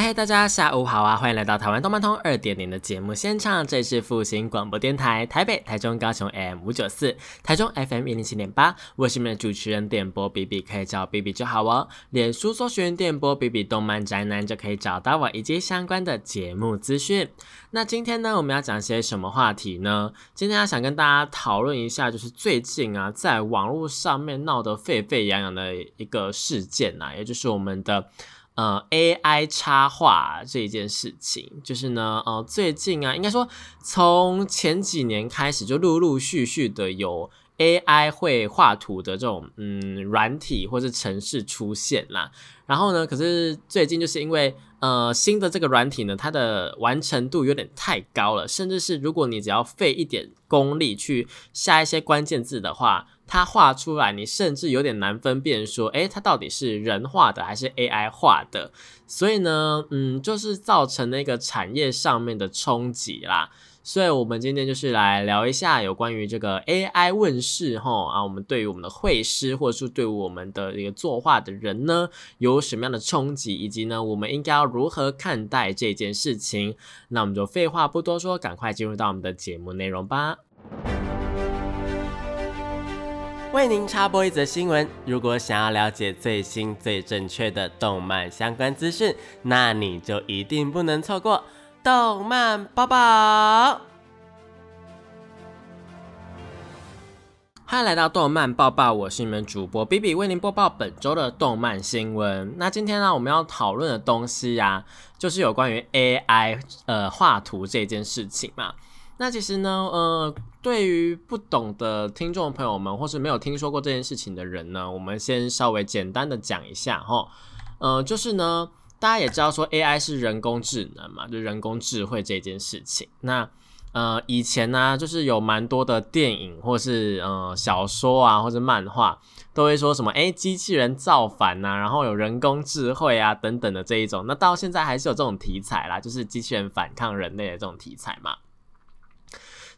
嗨，大家下午好啊！欢迎来到台湾动漫通二点零的节目现场，这里是复兴广播电台台北、台中、高雄 M 五九四，台中 FM 一零七点八。我是你们的主持人电波 B B，可以叫 B B 就好哦。脸书搜寻电波 B B 动漫宅男就可以找到我以及相关的节目资讯。那今天呢，我们要讲些什么话题呢？今天要想跟大家讨论一下，就是最近啊，在网络上面闹得沸沸扬扬的一个事件呐，也就是我们的。呃，AI 插画这一件事情，就是呢，呃，最近啊，应该说从前几年开始，就陆陆续续的有 AI 会画图的这种嗯软体或是程式出现啦。然后呢，可是最近就是因为呃新的这个软体呢，它的完成度有点太高了，甚至是如果你只要费一点功力去下一些关键字的话。它画出来，你甚至有点难分辨，说，诶，它到底是人画的还是 AI 画的？所以呢，嗯，就是造成那个产业上面的冲击啦。所以我们今天就是来聊一下有关于这个 AI 问世哈啊，我们对于我们的绘师，或者是对我们的一个作画的人呢，有什么样的冲击，以及呢，我们应该要如何看待这件事情？那我们就废话不多说，赶快进入到我们的节目内容吧。为您插播一则新闻：如果想要了解最新最正确的动漫相关资讯，那你就一定不能错过动漫报报。欢迎来到动漫报报，我是你们主播 B B，为您播报本周的动漫新闻。那今天呢，我们要讨论的东西呀，就是有关于 AI 呃画图这件事情嘛。那其实呢，呃，对于不懂的听众朋友们，或是没有听说过这件事情的人呢，我们先稍微简单的讲一下哈，呃，就是呢，大家也知道说 AI 是人工智能嘛，就人工智慧这件事情。那呃，以前呢，就是有蛮多的电影或是呃小说啊，或是漫画，都会说什么哎，机器人造反呐，然后有人工智慧啊等等的这一种。那到现在还是有这种题材啦，就是机器人反抗人类的这种题材嘛。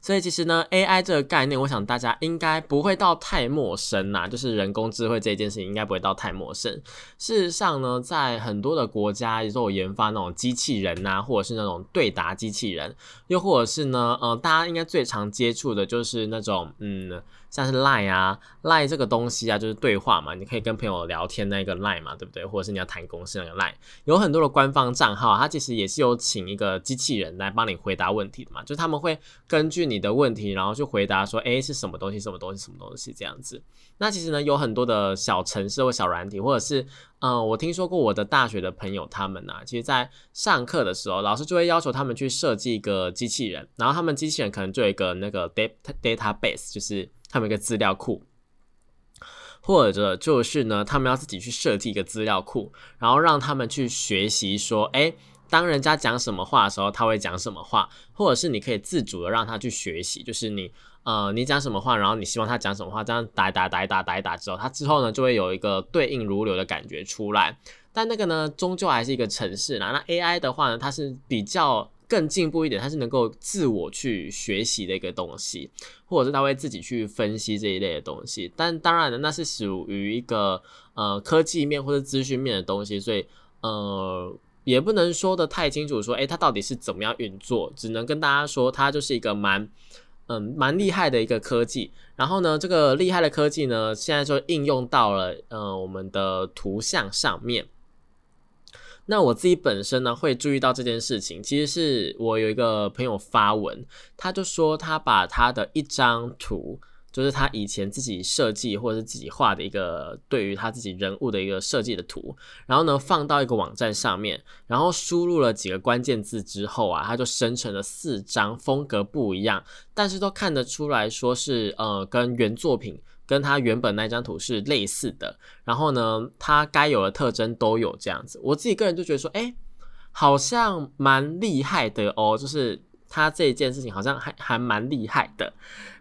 所以其实呢，AI 这个概念，我想大家应该不会到太陌生呐。就是人工智慧这件事情，应该不会到太陌生。事实上呢，在很多的国家也都有研发那种机器人呐，或者是那种对答机器人，又或者是呢，呃，大家应该最常接触的就是那种，嗯。像是 lie 啊 lie 这个东西啊，就是对话嘛，你可以跟朋友聊天那个 lie 嘛，对不对？或者是你要谈公司那个 lie 有很多的官方账号，它其实也是有请一个机器人来帮你回答问题的嘛，就是他们会根据你的问题，然后去回答说，哎，是什么东西，什么东西，什么东西这样子。那其实呢，有很多的小城市或小软体，或者是，嗯，我听说过我的大学的朋友他们呐，其实在上课的时候，老师就会要求他们去设计一个机器人，然后他们机器人可能就有一个那个 data database，就是。他们一个资料库，或者就是呢，他们要自己去设计一个资料库，然后让他们去学习说，哎，当人家讲什么话的时候，他会讲什么话，或者是你可以自主的让他去学习，就是你呃，你讲什么话，然后你希望他讲什么话，这样打一打打一打打一打之后，他之后呢就会有一个对应如流的感觉出来。但那个呢，终究还是一个程式啦。那 AI 的话呢，它是比较。更进步一点，它是能够自我去学习的一个东西，或者是它会自己去分析这一类的东西。但当然呢，那是属于一个呃科技面或者资讯面的东西，所以呃也不能说的太清楚，说诶它到底是怎么样运作，只能跟大家说它就是一个蛮嗯蛮厉害的一个科技。然后呢，这个厉害的科技呢，现在就应用到了呃我们的图像上面。那我自己本身呢，会注意到这件事情。其实是我有一个朋友发文，他就说他把他的一张图，就是他以前自己设计或者是自己画的一个对于他自己人物的一个设计的图，然后呢放到一个网站上面，然后输入了几个关键字之后啊，他就生成了四张风格不一样，但是都看得出来说是呃跟原作品。跟他原本那张图是类似的，然后呢，他该有的特征都有这样子。我自己个人就觉得说，哎，好像蛮厉害的哦，就是他这一件事情好像还还蛮厉害的。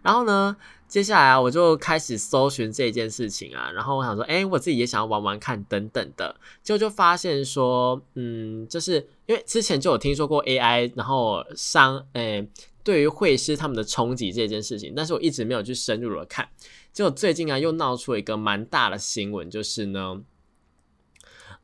然后呢，接下来啊，我就开始搜寻这件事情啊，然后我想说，哎，我自己也想要玩玩看等等的，结果就发现说，嗯，就是因为之前就有听说过 AI，然后伤，哎，对于会师他们的冲击这件事情，但是我一直没有去深入的看。结果最近啊，又闹出了一个蛮大的新闻，就是呢，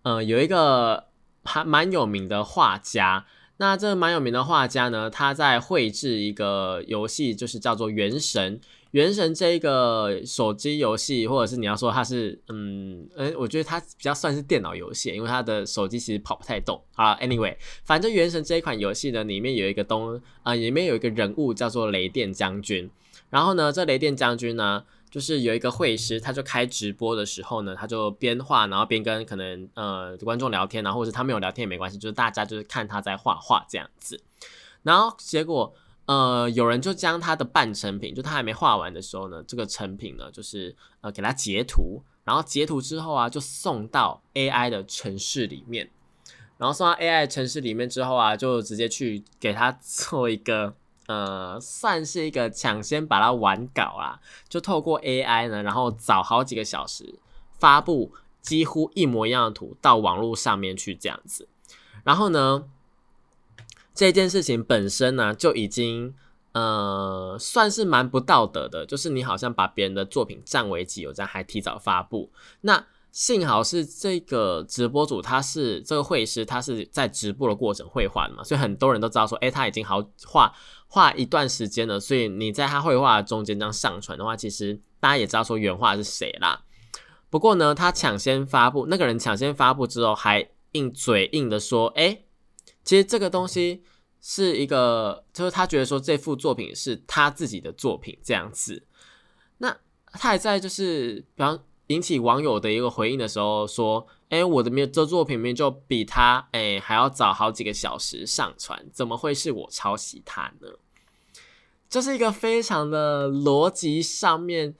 呃，有一个还蛮有名的画家。那这蛮有名的画家呢，他在绘制一个游戏，就是叫做《原神》。《原神》这一个手机游戏，或者是你要说它是，嗯，嗯，我觉得它比较算是电脑游戏，因为它的手机其实跑不太动。好，Anyway，反正《原神》这一款游戏呢，里面有一个东啊，里面有一个人物叫做雷电将军。然后呢，这雷电将军呢。就是有一个会师，他就开直播的时候呢，他就边画，然后边跟可能呃观众聊天，然后或者他没有聊天也没关系，就是大家就是看他在画画这样子。然后结果呃有人就将他的半成品，就他还没画完的时候呢，这个成品呢就是呃给他截图，然后截图之后啊就送到 AI 的城市里面，然后送到 AI 城市里面之后啊，就直接去给他 做一个。呃，算是一个抢先把它完稿啦，就透过 AI 呢，然后早好几个小时发布几乎一模一样的图到网络上面去这样子。然后呢，这件事情本身呢就已经呃算是蛮不道德的，就是你好像把别人的作品占为己有，这样还提早发布。那幸好是这个直播主，他是这个绘师，他是在直播的过程绘画的嘛，所以很多人都知道说，哎，他已经好画。画一段时间了，所以你在他绘画中间这样上传的话，其实大家也知道说原画是谁啦。不过呢，他抢先发布，那个人抢先发布之后，还硬嘴硬的说：“哎，其实这个东西是一个，就是他觉得说这幅作品是他自己的作品这样子。”那他还在就是，比方引起网友的一个回应的时候说。哎，我的面这作品面就比他哎还要早好几个小时上传，怎么会是我抄袭他呢？这是一个非常的逻辑上面，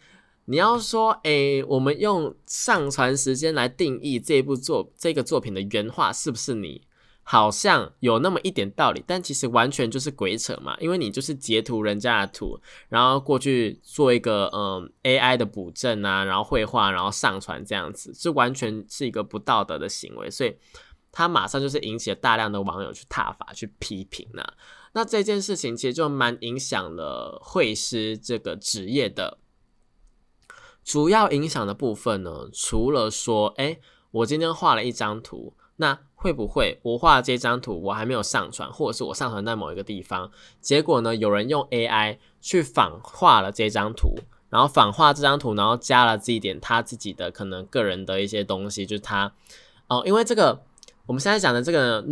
你要说哎，我们用上传时间来定义这部作这个作品的原画是不是你？好像有那么一点道理，但其实完全就是鬼扯嘛！因为你就是截图人家的图，然后过去做一个嗯 AI 的补正啊，然后绘画，然后上传这样子，这完全是一个不道德的行为，所以他马上就是引起了大量的网友去挞伐、去批评呢。那这件事情其实就蛮影响了绘师这个职业的，主要影响的部分呢，除了说，哎，我今天画了一张图。那会不会我画这张图，我还没有上传，或者是我上传在某一个地方，结果呢，有人用 AI 去仿画了这张图，然后仿画这张图，然后加了这一点他自己的可能个人的一些东西，就是他哦，因为这个我们现在讲的这个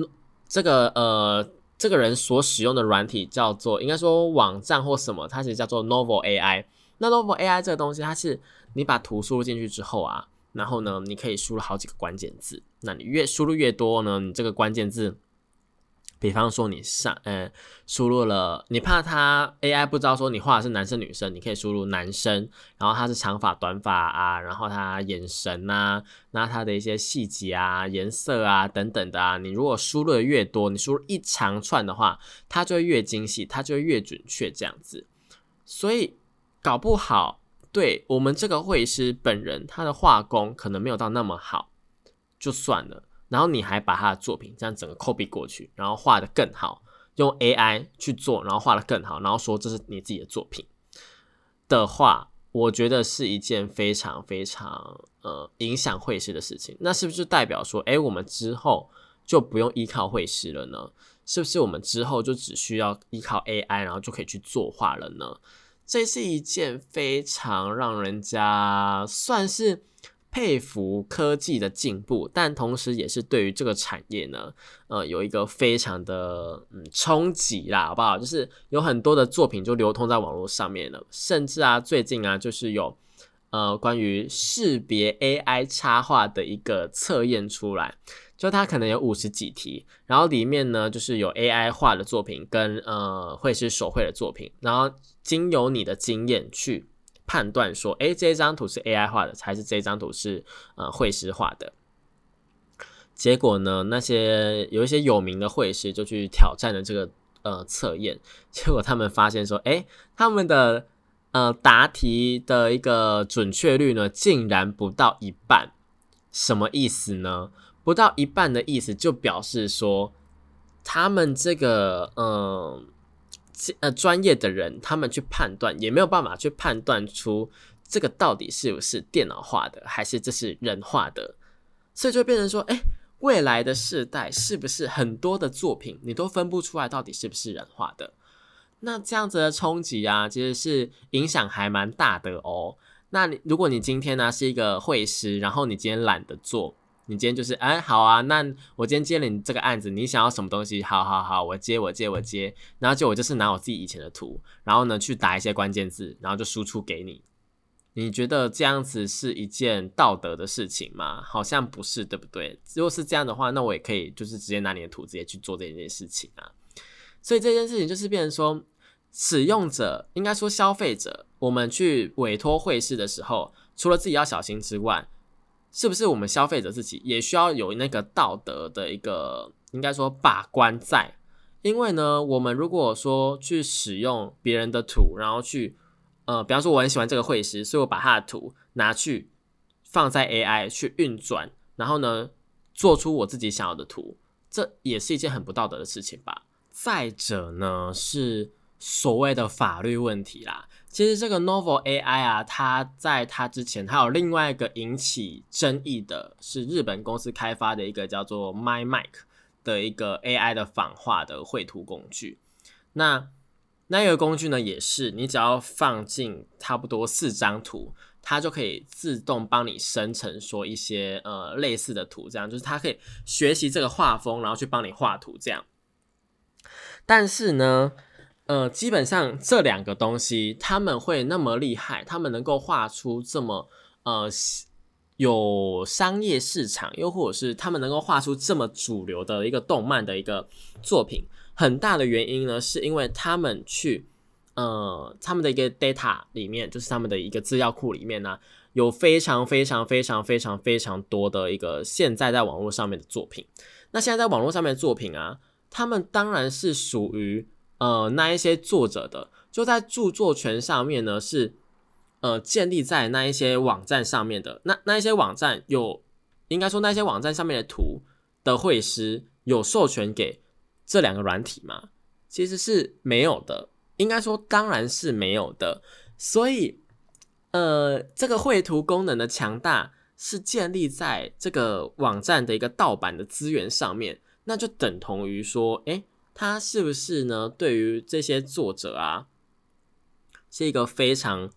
这个呃这个人所使用的软体叫做应该说网站或什么，它其实叫做 Novel AI。那 Novel AI 这个东西，它是你把图输入进去之后啊。然后呢，你可以输入好几个关键字。那你越输入越多呢，你这个关键字，比方说你上，呃，输入了，你怕他 AI 不知道说你画的是男生女生，你可以输入男生，然后他是长发短发啊，然后他眼神啊，那他的一些细节啊、颜色啊等等的啊，你如果输入的越多，你输入一长串的话，它就会越精细，它就会越准确这样子。所以搞不好。对我们这个绘师本人，他的画工可能没有到那么好，就算了。然后你还把他的作品这样整个 copy 过去，然后画的更好，用 AI 去做，然后画的更好，然后说这是你自己的作品的话，我觉得是一件非常非常呃影响绘师的事情。那是不是代表说，哎，我们之后就不用依靠绘师了呢？是不是我们之后就只需要依靠 AI，然后就可以去作画了呢？这是一件非常让人家算是佩服科技的进步，但同时也是对于这个产业呢，呃，有一个非常的嗯冲击啦，好不好？就是有很多的作品就流通在网络上面了，甚至啊，最近啊，就是有呃关于识别 AI 插画的一个测验出来。就它可能有五十几题，然后里面呢就是有 AI 画的作品跟呃绘师手绘的作品，然后经由你的经验去判断说，哎，这张图是 AI 画的还是这张图是呃绘师画的？结果呢，那些有一些有名的绘师就去挑战了这个呃测验，结果他们发现说，哎，他们的呃答题的一个准确率呢，竟然不到一半。什么意思呢？不到一半的意思就表示说，他们这个嗯呃专业的人，他们去判断也没有办法去判断出这个到底是不是电脑画的，还是这是人画的，所以就变成说，哎。未来的世代是不是很多的作品你都分不出来到底是不是人画的？那这样子的冲击啊，其实是影响还蛮大的哦。那你如果你今天呢是一个会师，然后你今天懒得做，你今天就是哎好啊，那我今天接了你这个案子，你想要什么东西？好好好，我接我接我接，然后就我就是拿我自己以前的图，然后呢去打一些关键字，然后就输出给你。你觉得这样子是一件道德的事情吗？好像不是，对不对？如果是这样的话，那我也可以就是直接拿你的图直接去做这件事情啊。所以这件事情就是变成说，使用者应该说消费者，我们去委托会师的时候，除了自己要小心之外，是不是我们消费者自己也需要有那个道德的一个应该说把关在？因为呢，我们如果说去使用别人的图，然后去呃，比方说我很喜欢这个绘师，所以我把他的图拿去放在 AI 去运转，然后呢，做出我自己想要的图，这也是一件很不道德的事情吧。再者呢，是所谓的法律问题啦。其实这个 Novel AI 啊，它在它之前还有另外一个引起争议的，是日本公司开发的一个叫做 MyMic 的一个 AI 的仿画的绘图工具。那那个工具呢，也是你只要放进差不多四张图，它就可以自动帮你生成说一些呃类似的图，这样就是它可以学习这个画风，然后去帮你画图这样。但是呢，呃，基本上这两个东西，他们会那么厉害，他们能够画出这么呃有商业市场，又或者是他们能够画出这么主流的一个动漫的一个作品。很大的原因呢，是因为他们去，呃，他们的一个 data 里面，就是他们的一个资料库里面呢，有非常非常非常非常非常多的一个现在在网络上面的作品。那现在在网络上面的作品啊，他们当然是属于呃那一些作者的，就在著作权上面呢，是呃建立在那一些网站上面的。那那一些网站有，应该说那些网站上面的图的绘师有授权给。这两个软体吗，其实是没有的，应该说当然是没有的。所以，呃，这个绘图功能的强大是建立在这个网站的一个盗版的资源上面，那就等同于说，诶，他是不是呢？对于这些作者啊，是一个非常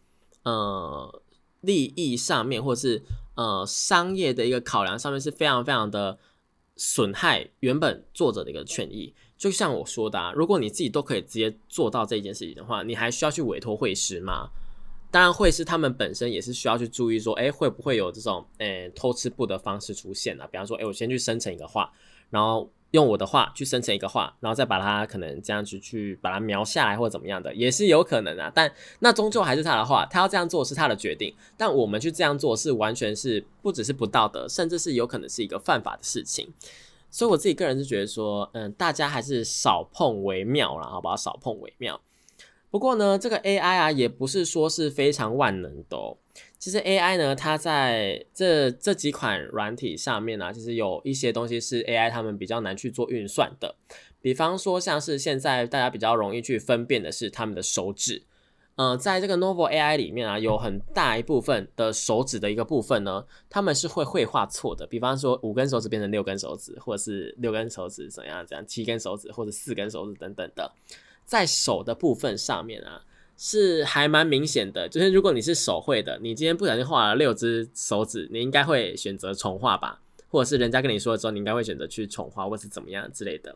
呃利益上面，或是呃商业的一个考量上面是非常非常的。损害原本作者的一个权益，就像我说的，啊，如果你自己都可以直接做到这件事情的话，你还需要去委托会师吗？当然，会师他们本身也是需要去注意说，哎，会不会有这种诶偷吃布的方式出现啊？比方说，哎，我先去生成一个画，然后。用我的画去生成一个画，然后再把它可能这样子去把它描下来或者怎么样的，也是有可能啊。但那终究还是他的画，他要这样做是他的决定。但我们去这样做是完全是不只是不道德，甚至是有可能是一个犯法的事情。所以我自己个人是觉得说，嗯，大家还是少碰为妙了，好不好？少碰为妙。不过呢，这个 AI 啊，也不是说是非常万能的哦。其实 AI 呢，它在这这几款软体上面呢，其实有一些东西是 AI 他们比较难去做运算的。比方说，像是现在大家比较容易去分辨的是他们的手指。呃，在这个 Novel AI 里面啊，有很大一部分的手指的一个部分呢，他们是会绘画错的。比方说，五根手指变成六根手指，或者是六根手指怎样怎样，七根手指或者四根手指等等的。在手的部分上面啊，是还蛮明显的。就是如果你是手绘的，你今天不小心画了六只手指，你应该会选择重画吧？或者是人家跟你说的时候，你应该会选择去重画，或是怎么样之类的。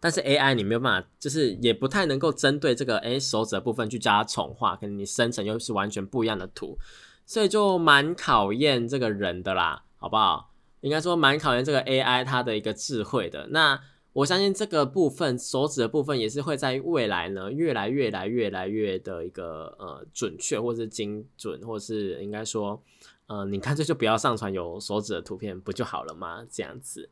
但是 AI 你没有办法，就是也不太能够针对这个诶手指的部分去加重画，可能你生成又是完全不一样的图，所以就蛮考验这个人的啦，好不好？应该说蛮考验这个 AI 它的一个智慧的。那我相信这个部分手指的部分也是会在未来呢，越来越来越来越的一个呃准确，或是精准，或是应该说，呃，你干脆就不要上传有手指的图片不就好了吗？这样子，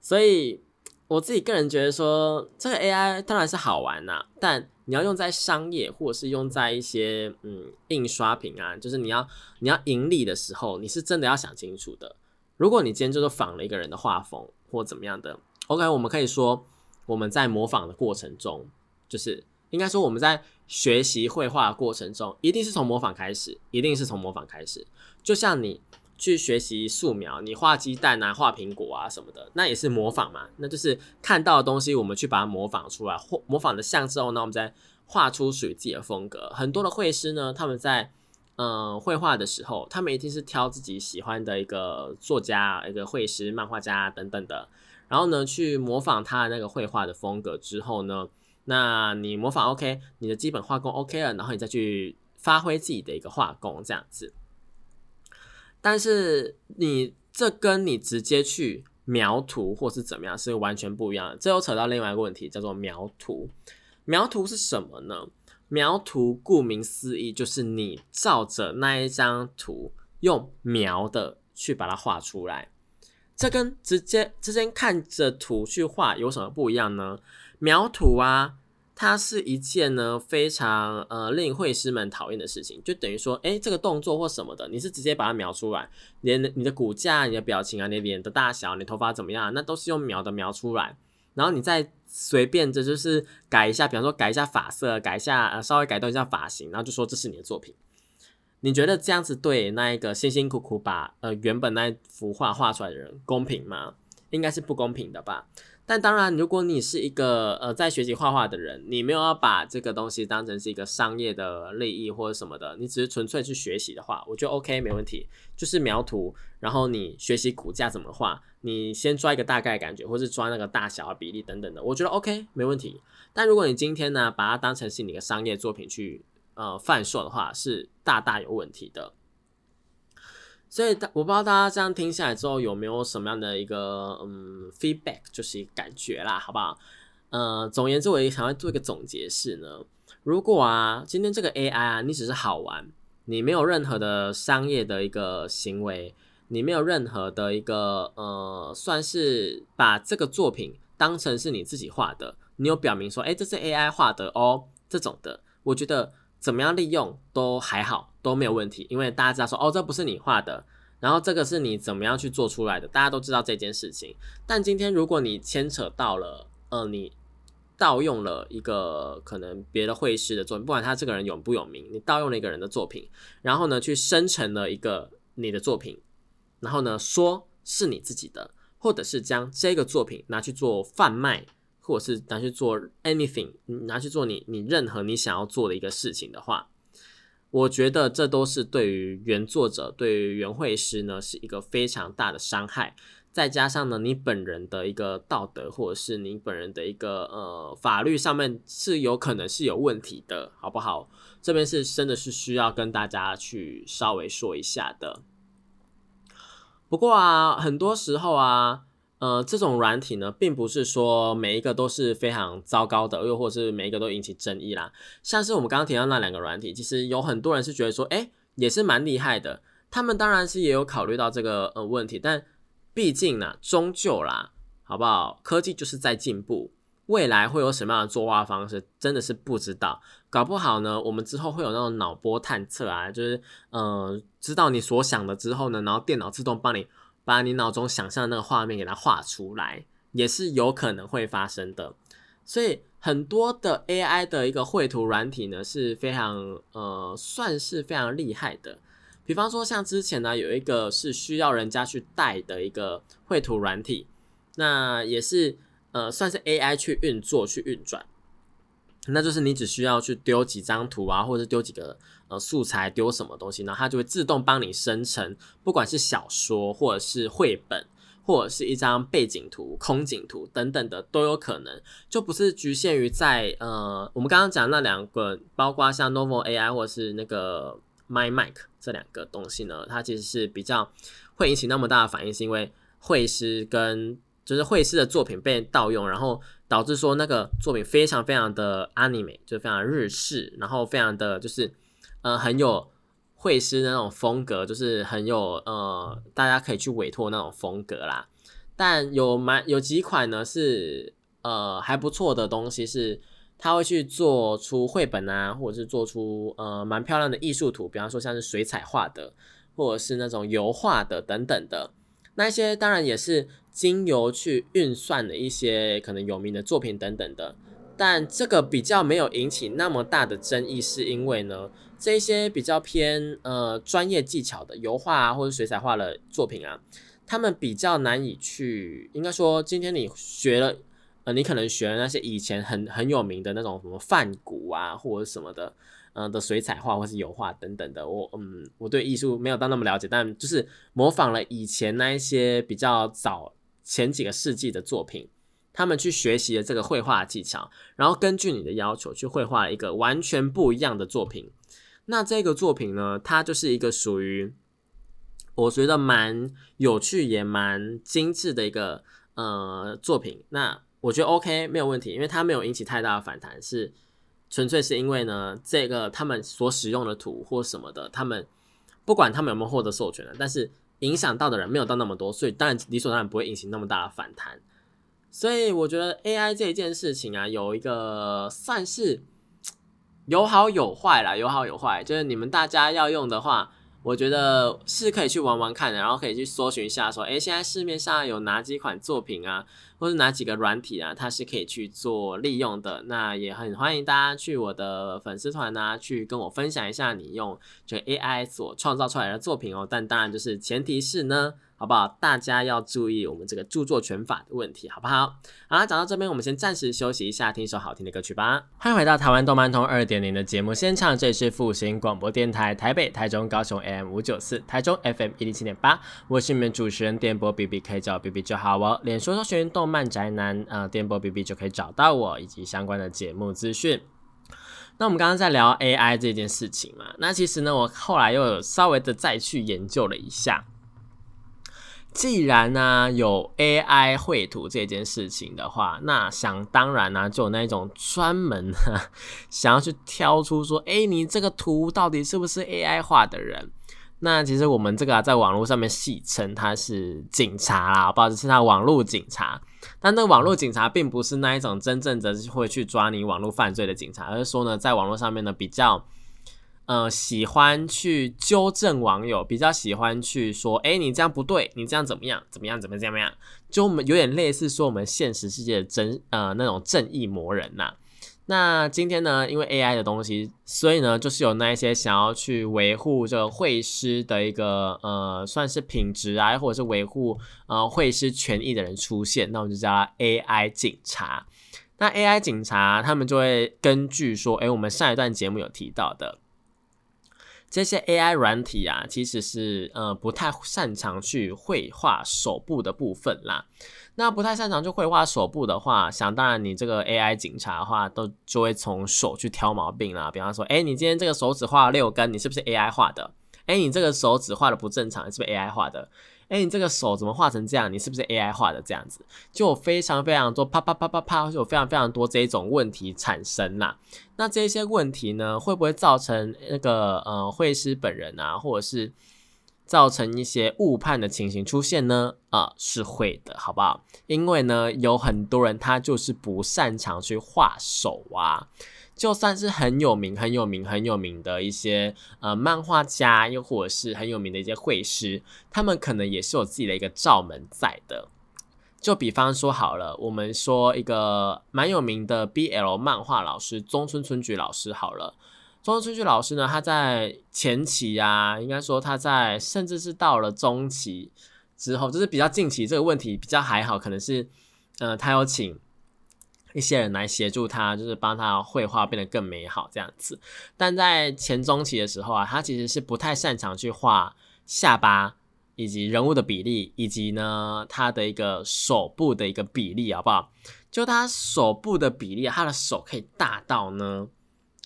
所以我自己个人觉得说，这个 AI 当然是好玩呐，但你要用在商业，或者是用在一些嗯印刷品啊，就是你要你要盈利的时候，你是真的要想清楚的。如果你今天就是仿了一个人的画风或怎么样的，OK，我们可以说我们在模仿的过程中，就是应该说我们在学习绘画的过程中，一定是从模仿开始，一定是从模仿开始，就像你。去学习素描，你画鸡蛋啊，画苹果啊什么的，那也是模仿嘛。那就是看到的东西，我们去把它模仿出来，或模仿的像之后，那我们再画出属于自己的风格。很多的绘师呢，他们在嗯绘画的时候，他们一定是挑自己喜欢的一个作家、一个绘师、漫画家等等的，然后呢去模仿他的那个绘画的风格之后呢，那你模仿 OK，你的基本画工 OK 了，然后你再去发挥自己的一个画工，这样子。但是你这跟你直接去描图或是怎么样是完全不一样的。这又扯到另外一个问题，叫做描图。描图是什么呢？描图顾名思义就是你照着那一张图用描的去把它画出来。这跟直接之间看着图去画有什么不一样呢？描图啊。它是一件呢非常呃令绘师们讨厌的事情，就等于说，哎，这个动作或什么的，你是直接把它描出来，连你的骨架、你的表情啊、你脸的大小、你头发怎么样，那都是用描的描出来，然后你再随便这就是改一下，比方说改一下发色，改一下呃稍微改动一下发型，然后就说这是你的作品。你觉得这样子对那一个辛辛苦苦把呃原本那幅画画出来的人公平吗？应该是不公平的吧。但当然，如果你是一个呃在学习画画的人，你没有要把这个东西当成是一个商业的利益或者什么的，你只是纯粹去学习的话，我觉得 OK 没问题。就是描图，然后你学习骨架怎么画，你先抓一个大概感觉，或是抓那个大小啊比例等等的，我觉得 OK 没问题。但如果你今天呢把它当成是你的商业作品去呃贩售的话，是大大有问题的。所以，我不知道大家这样听下来之后有没有什么样的一个嗯 feedback，就是感觉啦，好不好？呃，总言之，我也想要做一个总结是呢，如果啊，今天这个 AI 啊，你只是好玩，你没有任何的商业的一个行为，你没有任何的一个呃，算是把这个作品当成是你自己画的，你有表明说，哎，这是 AI 画的哦，这种的，我觉得。怎么样利用都还好，都没有问题，因为大家知道说哦，这不是你画的，然后这个是你怎么样去做出来的，大家都知道这件事情。但今天如果你牵扯到了，呃，你盗用了一个可能别的绘师的作品，不管他这个人有不有名，你盗用了一个人的作品，然后呢去生成了一个你的作品，然后呢说是你自己的，或者是将这个作品拿去做贩卖。或者是拿去做 anything，拿去做你你任何你想要做的一个事情的话，我觉得这都是对于原作者、对于原绘师呢是一个非常大的伤害。再加上呢，你本人的一个道德，或者是你本人的一个呃法律上面是有可能是有问题的，好不好？这边是真的是需要跟大家去稍微说一下的。不过啊，很多时候啊。呃，这种软体呢，并不是说每一个都是非常糟糕的，又或是每一个都引起争议啦。像是我们刚刚提到那两个软体，其实有很多人是觉得说，哎，也是蛮厉害的。他们当然是也有考虑到这个呃问题，但毕竟呢，终究啦，好不好？科技就是在进步，未来会有什么样的作画方式，真的是不知道。搞不好呢，我们之后会有那种脑波探测啊，就是呃，知道你所想的之后呢，然后电脑自动帮你。把你脑中想象的那个画面给它画出来，也是有可能会发生的。所以很多的 AI 的一个绘图软体呢，是非常呃，算是非常厉害的。比方说，像之前呢，有一个是需要人家去带的一个绘图软体，那也是呃，算是 AI 去运作、去运转。那就是你只需要去丢几张图啊，或者丢几个呃素材，丢什么东西，然后它就会自动帮你生成，不管是小说或者是绘本，或者是一张背景图、空景图等等的都有可能，就不是局限于在呃我们刚刚讲那两个，包括像 Novel AI 或者是那个 My Mic 这两个东西呢，它其实是比较会引起那么大的反应，是因为绘师跟就是绘师的作品被盗用，然后。导致说那个作品非常非常的 anime，就非常日式，然后非常的就是呃很有绘师那种风格，就是很有呃大家可以去委托那种风格啦。但有蛮有几款呢是呃还不错的东西，是它会去做出绘本啊，或者是做出呃蛮漂亮的艺术图，比方说像是水彩画的，或者是那种油画的等等的。那一些当然也是经由去运算的一些可能有名的作品等等的。但这个比较没有引起那么大的争议，是因为呢，这些比较偏呃专业技巧的油画啊或者水彩画的作品啊，他们比较难以去，应该说今天你学了，呃，你可能学了那些以前很很有名的那种什么梵谷啊或者什么的，嗯的水彩画或是油画等等的，我嗯我对艺术没有到那么了解，但就是模仿了以前那一些比较早前几个世纪的作品。他们去学习了这个绘画技巧，然后根据你的要求去绘画一个完全不一样的作品。那这个作品呢，它就是一个属于我觉得蛮有趣也蛮精致的一个呃作品。那我觉得 OK 没有问题，因为它没有引起太大的反弹，是纯粹是因为呢，这个他们所使用的图或什么的，他们不管他们有没有获得授权的，但是影响到的人没有到那么多，所以当然理所当然不会引起那么大的反弹。所以我觉得 AI 这件事情啊，有一个算是有好有坏啦，有好有坏。就是你们大家要用的话，我觉得是可以去玩玩看的，然后可以去搜寻一下，说，诶，现在市面上有哪几款作品啊，或是哪几个软体啊，它是可以去做利用的。那也很欢迎大家去我的粉丝团啊，去跟我分享一下你用这个 AI 所创造出来的作品哦。但当然就是前提是呢。好不好？大家要注意我们这个著作权法的问题，好不好？好啦，讲到这边，我们先暂时休息一下，听一首好听的歌曲吧。欢迎回到台湾动漫通二点零的节目现场，这里是复兴广播电台台北、台中、高雄 AM 五九四，台中 FM 一零七点八。我是你们主持人电波 B B，可以叫 B B 就好哦。脸书搜寻动漫宅男，呃，电波 B B 就可以找到我以及相关的节目资讯。那我们刚刚在聊 AI 这件事情嘛，那其实呢，我后来又有稍微的再去研究了一下。既然呢有 AI 绘图这件事情的话，那想当然呢就有那种专门想要去挑出说，哎，你这个图到底是不是 AI 画的人？那其实我们这个在网络上面戏称他是警察啦，不好意思，是他网络警察。但那个网络警察并不是那一种真正的会去抓你网络犯罪的警察，而是说呢，在网络上面呢比较。呃，喜欢去纠正网友，比较喜欢去说，哎，你这样不对，你这样怎么样，怎么样，怎么怎么样，就我们有点类似说我们现实世界的真呃那种正义魔人呐。那今天呢，因为 AI 的东西，所以呢，就是有那一些想要去维护这个会师的一个呃算是品质啊，或者是维护呃会师权益的人出现，那我们就叫 AI 警察。那 AI 警察他们就会根据说，哎，我们上一段节目有提到的。这些 AI 软体啊，其实是呃不太擅长去绘画手部的部分啦。那不太擅长就绘画手部的话，想当然你这个 AI 警察的话，都就会从手去挑毛病啦。比方说，哎，你今天这个手指画了六根，你是不是 AI 画的？哎，你这个手指画的不正常，是不是 AI 画的？哎，你这个手怎么画成这样？你是不是 AI 画的？这样子就有非常非常多啪啪啪啪啪，就有非常非常多这一种问题产生啦。那这些问题呢，会不会造成那个呃会师本人啊，或者是造成一些误判的情形出现呢？啊，是会的，好不好？因为呢，有很多人他就是不擅长去画手啊。就算是很有名、很有名、很有名的一些呃漫画家，又或者是很有名的一些绘师，他们可能也是有自己的一个罩门在的。就比方说好了，我们说一个蛮有名的 BL 漫画老师中村春菊老师好了，中村春菊老师呢，他在前期啊，应该说他在甚至是到了中期之后，就是比较近期这个问题比较还好，可能是呃他有请。一些人来协助他，就是帮他绘画变得更美好这样子。但在前中期的时候啊，他其实是不太擅长去画下巴以及人物的比例，以及呢他的一个手部的一个比例，好不好？就他手部的比例，他的手可以大到呢，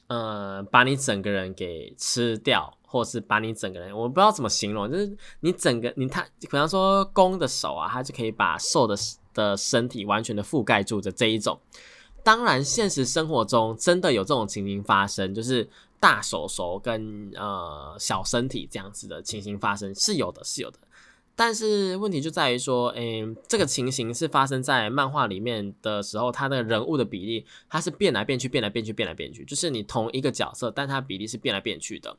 呃，把你整个人给吃掉，或是把你整个人，我不知道怎么形容，就是你整个你他，比方说公的手啊，他就可以把瘦的。的身体完全的覆盖住的这一种，当然现实生活中真的有这种情形发生，就是大手手跟呃小身体这样子的情形发生是有的，是有的。但是问题就在于说，诶，这个情形是发生在漫画里面的时候，它的人物的比例它是变来变去，变来变去，变来变去，就是你同一个角色，但它比例是变来变去的。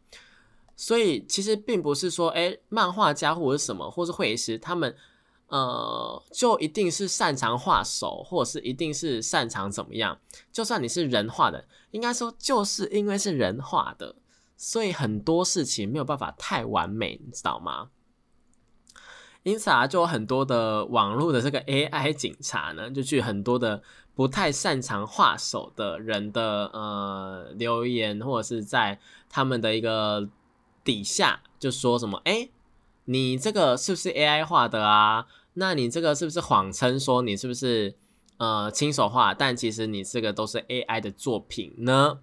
所以其实并不是说，诶，漫画家或者什么，或是绘师，他们呃就一定是擅长画手，或者是一定是擅长怎么样。就算你是人画的，应该说就是因为是人画的，所以很多事情没有办法太完美，你知道吗？因此啊，就有很多的网络的这个 AI 警察呢，就去很多的不太擅长画手的人的呃留言，或者是在他们的一个底下就说什么：“哎，你这个是不是 AI 画的啊？那你这个是不是谎称说你是不是呃亲手画？但其实你这个都是 AI 的作品呢？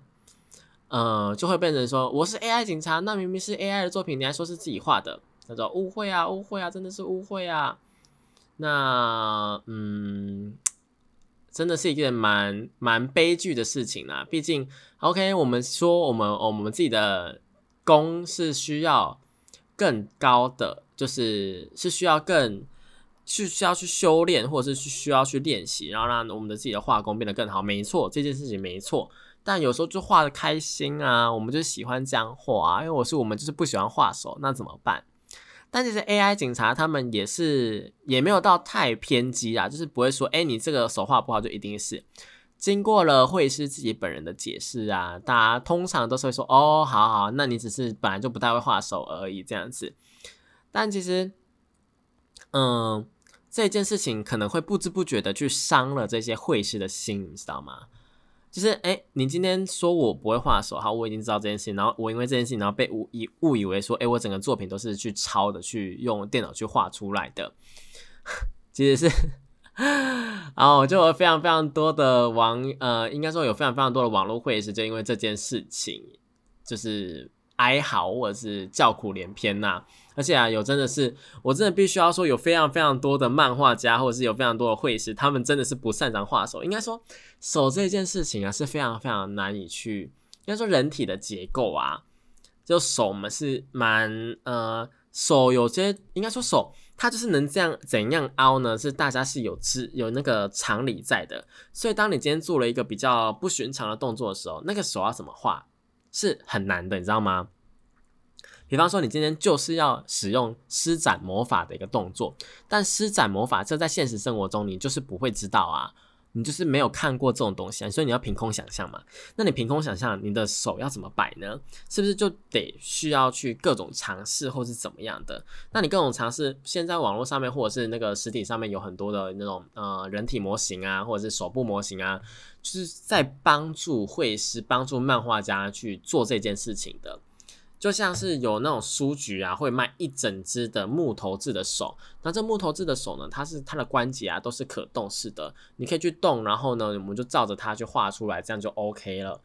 呃，就会变成说我是 AI 警察，那明明是 AI 的作品，你还说是自己画的。”叫做误会啊，误会啊，真的是误会啊。那嗯，真的是一件蛮蛮悲剧的事情啦。毕竟，OK，我们说我们我们自己的功是需要更高的，就是是需要更是需要去修炼，或者是需要去练习，然后让我们的自己的画工变得更好。没错，这件事情没错。但有时候就画的开心啊，我们就喜欢这样画，啊因为我是我们就是不喜欢画手，那怎么办？但其实 AI 警察他们也是也没有到太偏激啊，就是不会说，哎，你这个手画不好就一定是。经过了会师自己本人的解释啊，大家通常都是会说，哦，好好，那你只是本来就不太会画手而已这样子。但其实，嗯，这件事情可能会不知不觉的去伤了这些会师的心，你知道吗？就是哎，你今天说我不会画手，好，我已经知道这件事情，然后我因为这件事情，然后被误以误以为说，哎，我整个作品都是去抄的，去用电脑去画出来的，其实是，然后我就有非常非常多的网，呃，应该说有非常非常多的网络会议是就因为这件事情，就是哀嚎或者是叫苦连篇呐。而且啊，有真的是，我真的必须要说，有非常非常多的漫画家，或者是有非常多的绘师，他们真的是不擅长画手。应该说，手这件事情啊，是非常非常难以去，应该说人体的结构啊，就手我们是蛮呃，手有些应该说手，它就是能这样怎样凹呢？是大家是有知有那个常理在的。所以，当你今天做了一个比较不寻常的动作的时候，那个手要怎么画是很难的，你知道吗？比方说，你今天就是要使用施展魔法的一个动作，但施展魔法这在现实生活中你就是不会知道啊，你就是没有看过这种东西啊，所以你要凭空想象嘛。那你凭空想象，你的手要怎么摆呢？是不是就得需要去各种尝试，或是怎么样的？那你各种尝试，现在网络上面或者是那个实体上面有很多的那种呃人体模型啊，或者是手部模型啊，就是在帮助绘师、帮助漫画家去做这件事情的。就像是有那种书局啊，会卖一整只的木头制的手。那这木头制的手呢，它是它的关节啊都是可动式的，你可以去动，然后呢，我们就照着它去画出来，这样就 OK 了，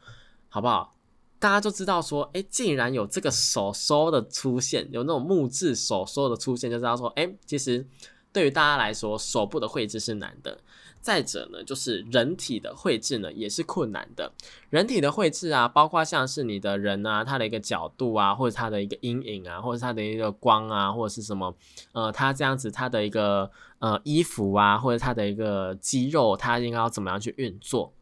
好不好？大家就知道说，哎，竟然有这个手收的出现，有那种木质手收的出现，就知道说，哎，其实对于大家来说，手部的绘制是难的。再者呢，就是人体的绘制呢也是困难的。人体的绘制啊，包括像是你的人啊，他的一个角度啊，或者他的一个阴影啊，或者他的一个光啊，或者是什么呃，他这样子他的一个呃衣服啊，或者他的一个肌肉，他应该要怎么样去运作？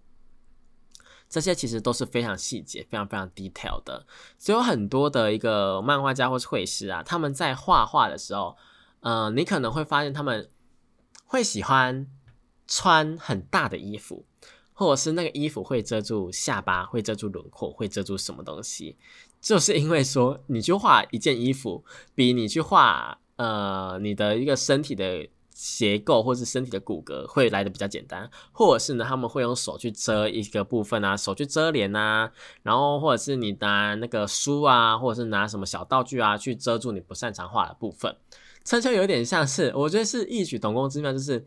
这些其实都是非常细节、非常非常 detail 的。所以有很多的一个漫画家或是绘师啊，他们在画画的时候，呃，你可能会发现他们会喜欢。穿很大的衣服，或者是那个衣服会遮住下巴，会遮住轮廓，会遮住什么东西？就是因为说，你去画一件衣服，比你去画呃你的一个身体的结构，或是身体的骨骼，会来的比较简单。或者是呢，他们会用手去遮一个部分啊，手去遮脸啊，然后或者是你拿那个书啊，或者是拿什么小道具啊，去遮住你不擅长画的部分。这就有点像是，我觉得是异曲同工之妙，就是。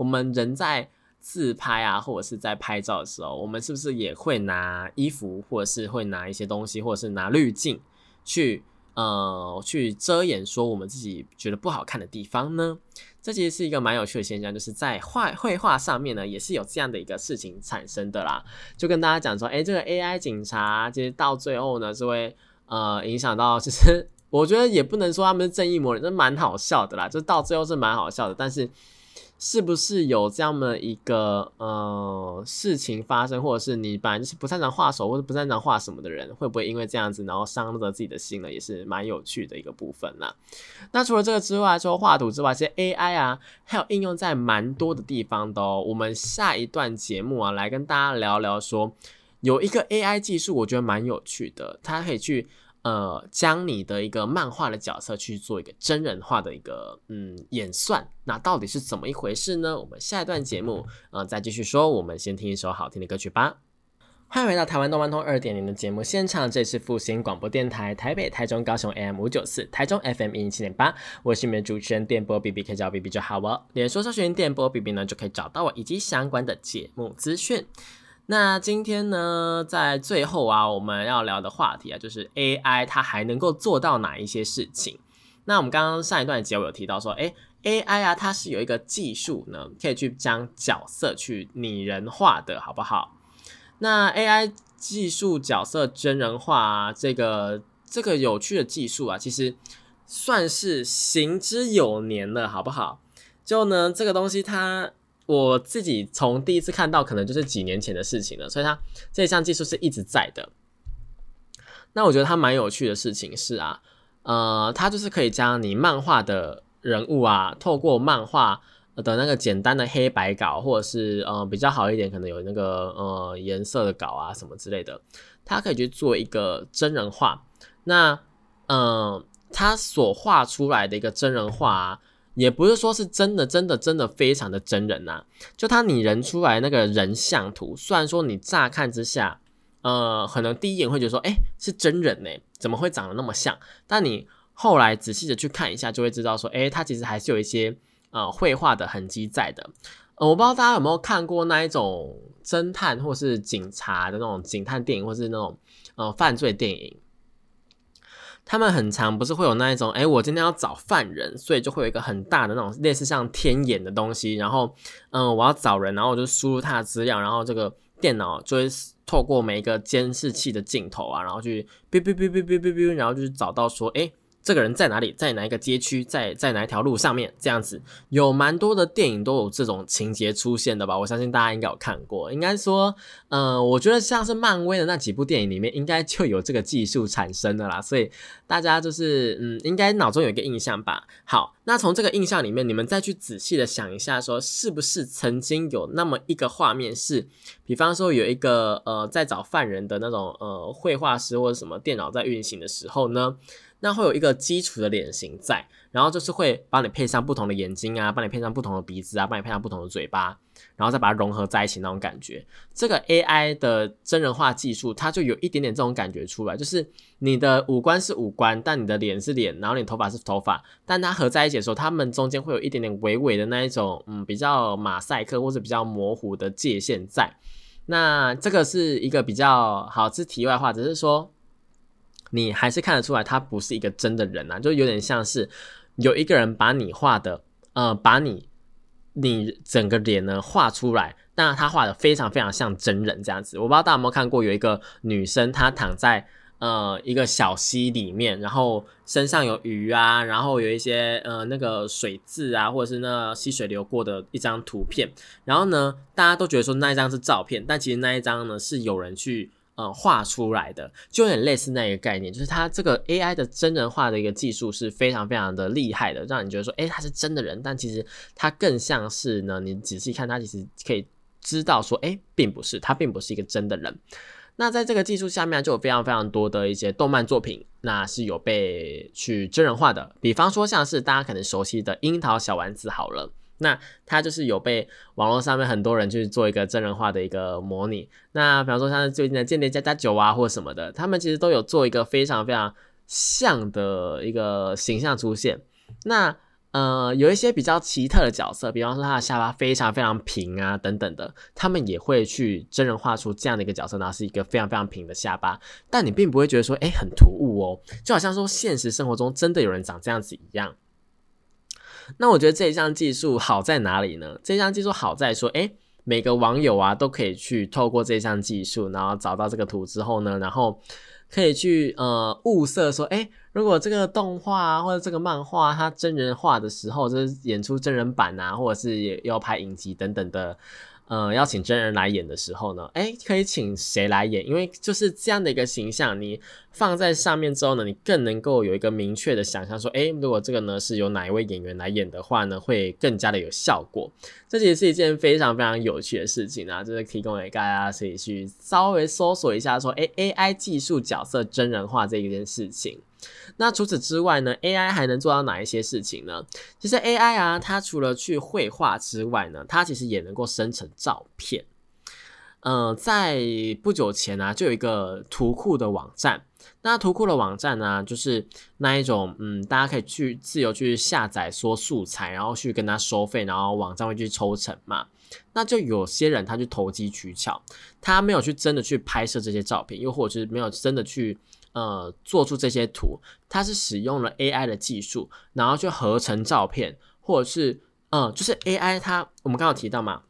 我们人在自拍啊，或者是在拍照的时候，我们是不是也会拿衣服，或者是会拿一些东西，或者是拿滤镜去呃去遮掩说我们自己觉得不好看的地方呢？这其实是一个蛮有趣的现象，就是在画绘画上面呢，也是有这样的一个事情产生的啦。就跟大家讲说，哎，这个 AI 警察其实到最后呢，是会呃影响到，其实我觉得也不能说他们是正义魔人，这蛮好笑的啦，就到最后是蛮好笑的。但是是不是有这样的一个呃事情发生，或者是你本来就是不擅长画手或者不擅长画什么的人，会不会因为这样子然后伤了自己的心呢？也是蛮有趣的一个部分啦。那除了这个之外，说画图之外，其实 AI 啊还有应用在蛮多的地方的哦。我们下一段节目啊，来跟大家聊聊说，有一个 AI 技术，我觉得蛮有趣的，它可以去。呃，将你的一个漫画的角色去做一个真人化的一个嗯演算，那到底是怎么一回事呢？我们下一段节目呃再继续说。我们先听一首好听的歌曲吧。欢迎回到台湾动漫通二点零的节目现场，这是复兴广播电台台北、台中、高雄 AM 五九四，台中 FM 一零七点八。我是你们的主持人电波 B B，可以叫 B B 就好哦。脸书搜寻电波 B B 呢，就可以找到我以及相关的节目资讯。那今天呢，在最后啊，我们要聊的话题啊，就是 AI 它还能够做到哪一些事情？那我们刚刚上一段结尾有提到说，哎，AI 啊，它是有一个技术呢，可以去将角色去拟人化的，好不好？那 AI 技术角色真人化这个这个有趣的技术啊，其实算是行之有年了，好不好？就呢，这个东西它。我自己从第一次看到，可能就是几年前的事情了，所以它这项技术是一直在的。那我觉得它蛮有趣的事情是啊，呃，它就是可以将你漫画的人物啊，透过漫画的那个简单的黑白稿，或者是呃比较好一点，可能有那个呃颜色的稿啊什么之类的，它可以去做一个真人画。那嗯，它所画出来的一个真人化。也不是说是真的，真的，真的非常的真人呐。就他拟人出来那个人像图，虽然说你乍看之下，呃，可能第一眼会觉得说，哎，是真人呢，怎么会长得那么像？但你后来仔细的去看一下，就会知道说，哎，他其实还是有一些呃绘画的痕迹在的。呃，我不知道大家有没有看过那一种侦探或是警察的那种警探电影，或是那种呃犯罪电影。他们很长，不是会有那一种，哎，我今天要找犯人，所以就会有一个很大的那种类似像天眼的东西，然后，嗯，我要找人，然后我就输入他的资料，然后这个电脑就会透过每一个监视器的镜头啊，然后去哔哔哔哔哔哔哔，然后就是找到说，哎。这个人在哪里？在哪一个街区？在在哪一条路上面？这样子有蛮多的电影都有这种情节出现的吧？我相信大家应该有看过。应该说，嗯，我觉得像是漫威的那几部电影里面，应该就有这个技术产生的啦。所以大家就是，嗯，应该脑中有一个印象吧。好，那从这个印象里面，你们再去仔细的想一下，说是不是曾经有那么一个画面是，比方说有一个呃在找犯人的那种呃绘画师或者什么电脑在运行的时候呢？那会有一个基础的脸型在，然后就是会帮你配上不同的眼睛啊，帮你配上不同的鼻子啊，帮你配上不同的嘴巴，然后再把它融合在一起那种感觉。这个 AI 的真人化技术，它就有一点点这种感觉出来，就是你的五官是五官，但你的脸是脸，然后你头发是头发，但它合在一起的时候，它们中间会有一点点微微的那一种，嗯，比较马赛克或者比较模糊的界限在。那这个是一个比较好，是题外话，只是说。你还是看得出来，他不是一个真的人啊，就有点像是有一个人把你画的，呃，把你你整个脸呢画出来，那他画的非常非常像真人这样子。我不知道大家有没有看过，有一个女生她躺在呃一个小溪里面，然后身上有鱼啊，然后有一些呃那个水渍啊，或者是那溪水流过的一张图片，然后呢，大家都觉得说那一张是照片，但其实那一张呢是有人去。呃，画出来的就有点类似那一个概念，就是它这个 AI 的真人化的一个技术是非常非常的厉害的，让你觉得说，哎，他是真的人，但其实他更像是呢，你仔细看，他其实可以知道说，哎，并不是，他并不是一个真的人。那在这个技术下面，就有非常非常多的一些动漫作品，那是有被去真人化的，比方说像是大家可能熟悉的樱桃小丸子，好了。那它就是有被网络上面很多人去做一个真人化的一个模拟。那比方说像最近的《间谍加加九》啊，或什么的，他们其实都有做一个非常非常像的一个形象出现。那呃，有一些比较奇特的角色，比方说他的下巴非常非常平啊，等等的，他们也会去真人画出这样的一个角色，然后是一个非常非常平的下巴。但你并不会觉得说，哎，很突兀哦，就好像说现实生活中真的有人长这样子一样。那我觉得这一项技术好在哪里呢？这项技术好在说，哎，每个网友啊都可以去透过这项技术，然后找到这个图之后呢，然后可以去呃物色说，哎，如果这个动画啊，或者这个漫画它真人化的时候，就是演出真人版啊，或者是也要拍影集等等的。呃，邀请真人来演的时候呢，哎，可以请谁来演？因为就是这样的一个形象，你放在上面之后呢，你更能够有一个明确的想象，说，哎，如果这个呢是由哪一位演员来演的话呢，会更加的有效果。这其实是一件非常非常有趣的事情啊，就是提供给大家可以去稍微搜索一下，说，哎，AI 技术角色真人化这一件事情。那除此之外呢？AI 还能做到哪一些事情呢？其实 AI 啊，它除了去绘画之外呢，它其实也能够生成照片。嗯，在不久前呢，就有一个图库的网站。那图库的网站呢，就是那一种，嗯，大家可以去自由去下载说素材，然后去跟他收费，然后网站会去抽成嘛。那就有些人他去投机取巧，他没有去真的去拍摄这些照片，又或者是没有真的去。呃，做出这些图，它是使用了 AI 的技术，然后去合成照片，或者是，嗯，就是 AI 它，我们刚刚提到嘛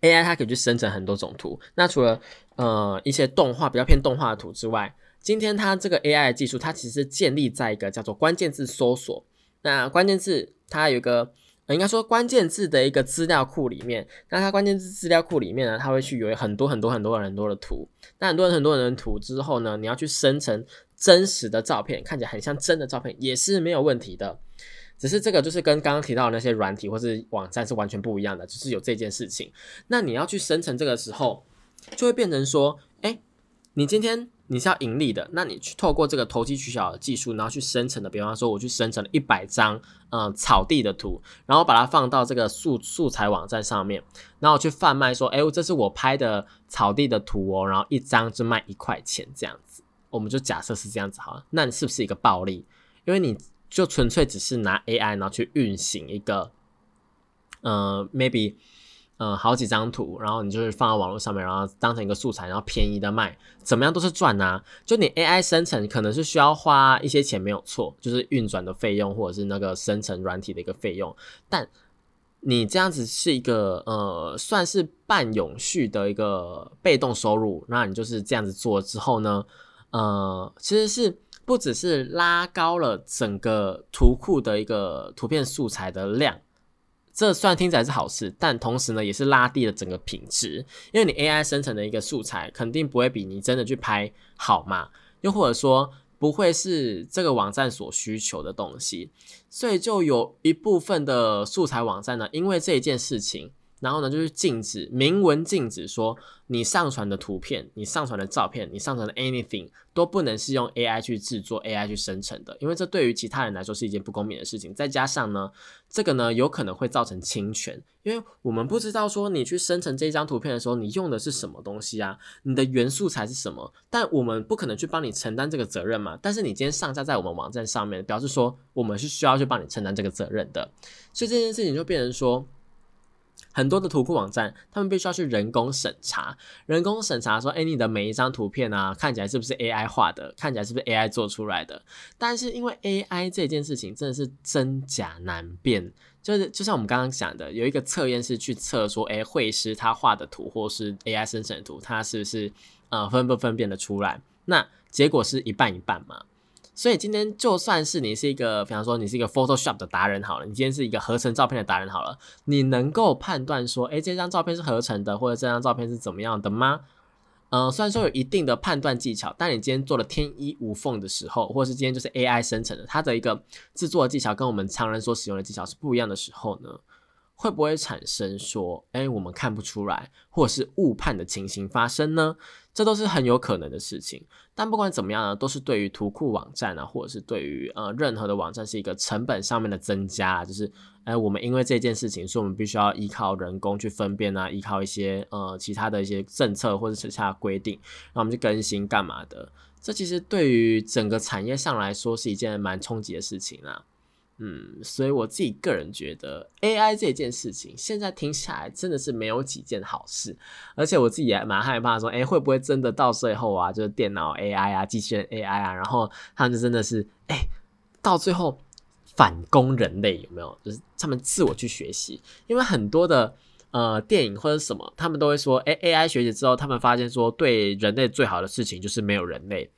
，AI 它可以去生成很多种图。那除了呃一些动画比较偏动画的图之外，今天它这个 AI 的技术，它其实建立在一个叫做关键字搜索。那关键字它有一个。应该说关键字的一个资料库里面，那它关键字资料库里面呢，它会去有很多很多很多很多的图，那很多人很多人的图之后呢，你要去生成真实的照片，看起来很像真的照片也是没有问题的，只是这个就是跟刚刚提到的那些软体或是网站是完全不一样的，就是有这件事情。那你要去生成这个时候，就会变成说，哎，你今天。你是要盈利的，那你去透过这个投机取巧的技术，然后去生成的，比方说我去生成了一百张嗯草地的图，然后把它放到这个素素材网站上面，然后去贩卖说，哎，这是我拍的草地的图哦，然后一张就卖一块钱这样子，我们就假设是这样子好了，那你是不是一个暴利？因为你就纯粹只是拿 AI 然后去运行一个，呃，maybe。嗯，好几张图，然后你就是放到网络上面，然后当成一个素材，然后便宜的卖，怎么样都是赚呐。就你 AI 生成可能是需要花一些钱，没有错，就是运转的费用或者是那个生成软体的一个费用。但你这样子是一个呃，算是半永续的一个被动收入，那你就是这样子做之后呢，呃，其实是不只是拉高了整个图库的一个图片素材的量。这虽然听起来是好事，但同时呢，也是拉低了整个品质。因为你 AI 生成的一个素材，肯定不会比你真的去拍好嘛，又或者说不会是这个网站所需求的东西，所以就有一部分的素材网站呢，因为这一件事情。然后呢，就是禁止明文禁止说你上传的图片、你上传的照片、你上传的 anything 都不能是用 AI 去制作、AI 去生成的，因为这对于其他人来说是一件不公平的事情。再加上呢，这个呢有可能会造成侵权，因为我们不知道说你去生成这张图片的时候，你用的是什么东西啊？你的原素材是什么？但我们不可能去帮你承担这个责任嘛。但是你今天上架在我们网站上面，表示说我们是需要去帮你承担这个责任的，所以这件事情就变成说。很多的图库网站，他们必须要去人工审查，人工审查说，哎，你的每一张图片啊，看起来是不是 AI 画的，看起来是不是 AI 做出来的？但是因为 AI 这件事情真的是真假难辨，就是就像我们刚刚讲的，有一个测验是去测说，哎，绘师他画的图或是 AI 生成的图，他是不是呃分不分辨得出来？那结果是一半一半嘛。所以今天就算是你是一个，比方说你是一个 Photoshop 的达人好了，你今天是一个合成照片的达人好了，你能够判断说，哎，这张照片是合成的，或者这张照片是怎么样的吗？嗯，虽然说有一定的判断技巧，但你今天做了天衣无缝的时候，或是今天就是 AI 生成的，它的一个制作技巧跟我们常人所使用的技巧是不一样的时候呢？会不会产生说，哎，我们看不出来，或者是误判的情形发生呢？这都是很有可能的事情。但不管怎么样呢，都是对于图库网站啊，或者是对于呃任何的网站是一个成本上面的增加。就是，哎，我们因为这件事情，所以我们必须要依靠人工去分辨啊，依靠一些呃其他的一些政策或者其他规定，然后我们去更新干嘛的？这其实对于整个产业上来说是一件蛮冲击的事情啊。嗯，所以我自己个人觉得，AI 这件事情现在听起来真的是没有几件好事，而且我自己也蛮害怕说，哎，会不会真的到最后啊，就是电脑 AI 啊，机器人 AI 啊，然后他们就真的是，哎，到最后反攻人类有没有？就是他们自我去学习，因为很多的呃电影或者什么，他们都会说，哎，AI 学习之后，他们发现说，对人类最好的事情就是没有人类，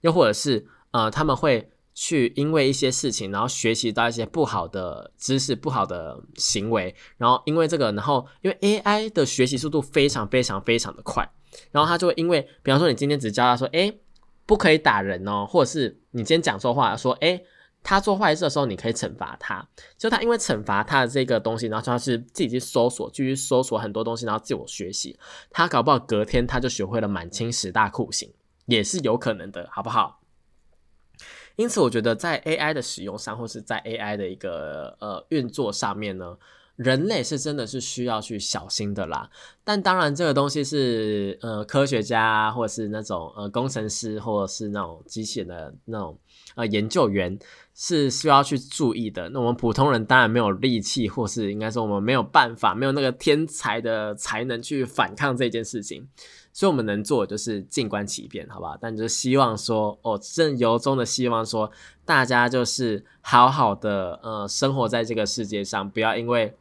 又或者是呃，他们会。去因为一些事情，然后学习到一些不好的知识、不好的行为，然后因为这个，然后因为 AI 的学习速度非常非常非常的快，然后他就会因为，比方说你今天只教他说，哎，不可以打人哦，或者是你今天讲错话，说，哎，他做坏事的时候你可以惩罚他，就他因为惩罚他的这个东西，然后他是自己去搜索，继续搜索很多东西，然后自我学习，他搞不好隔天他就学会了满清十大酷刑，也是有可能的，好不好？因此，我觉得在 AI 的使用上，或是在 AI 的一个呃运作上面呢，人类是真的是需要去小心的啦。但当然，这个东西是呃科学家，或者是那种呃工程师，或者是那种机器人的那种呃研究员是需要去注意的。那我们普通人当然没有力气，或是应该说我们没有办法，没有那个天才的才能去反抗这件事情。所以我们能做的就是静观其变，好吧？但就是希望说，哦，正由衷的希望说，大家就是好好的，呃，生活在这个世界上，不要因为，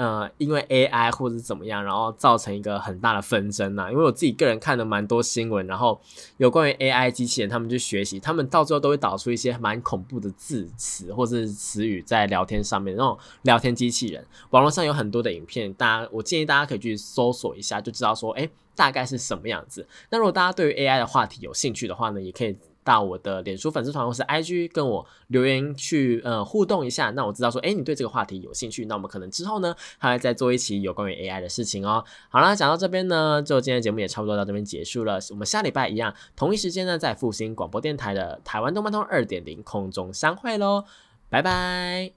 呃，因为 AI 或者怎么样，然后造成一个很大的纷争呐。因为我自己个人看了蛮多新闻，然后有关于 AI 机器人，他们去学习，他们到最后都会导出一些蛮恐怖的字词或者是词语在聊天上面，那种聊天机器人，网络上有很多的影片，大家我建议大家可以去搜索一下，就知道说，哎。大概是什么样子？那如果大家对于 AI 的话题有兴趣的话呢，也可以到我的脸书粉丝团或是 IG 跟我留言去呃互动一下。那我知道说，哎，你对这个话题有兴趣，那我们可能之后呢还会再做一期有关于 AI 的事情哦。好啦，讲到这边呢，就今天节目也差不多到这边结束了。我们下礼拜一样同一时间呢，在复兴广播电台的台湾动漫通二点零空中相会喽，拜拜。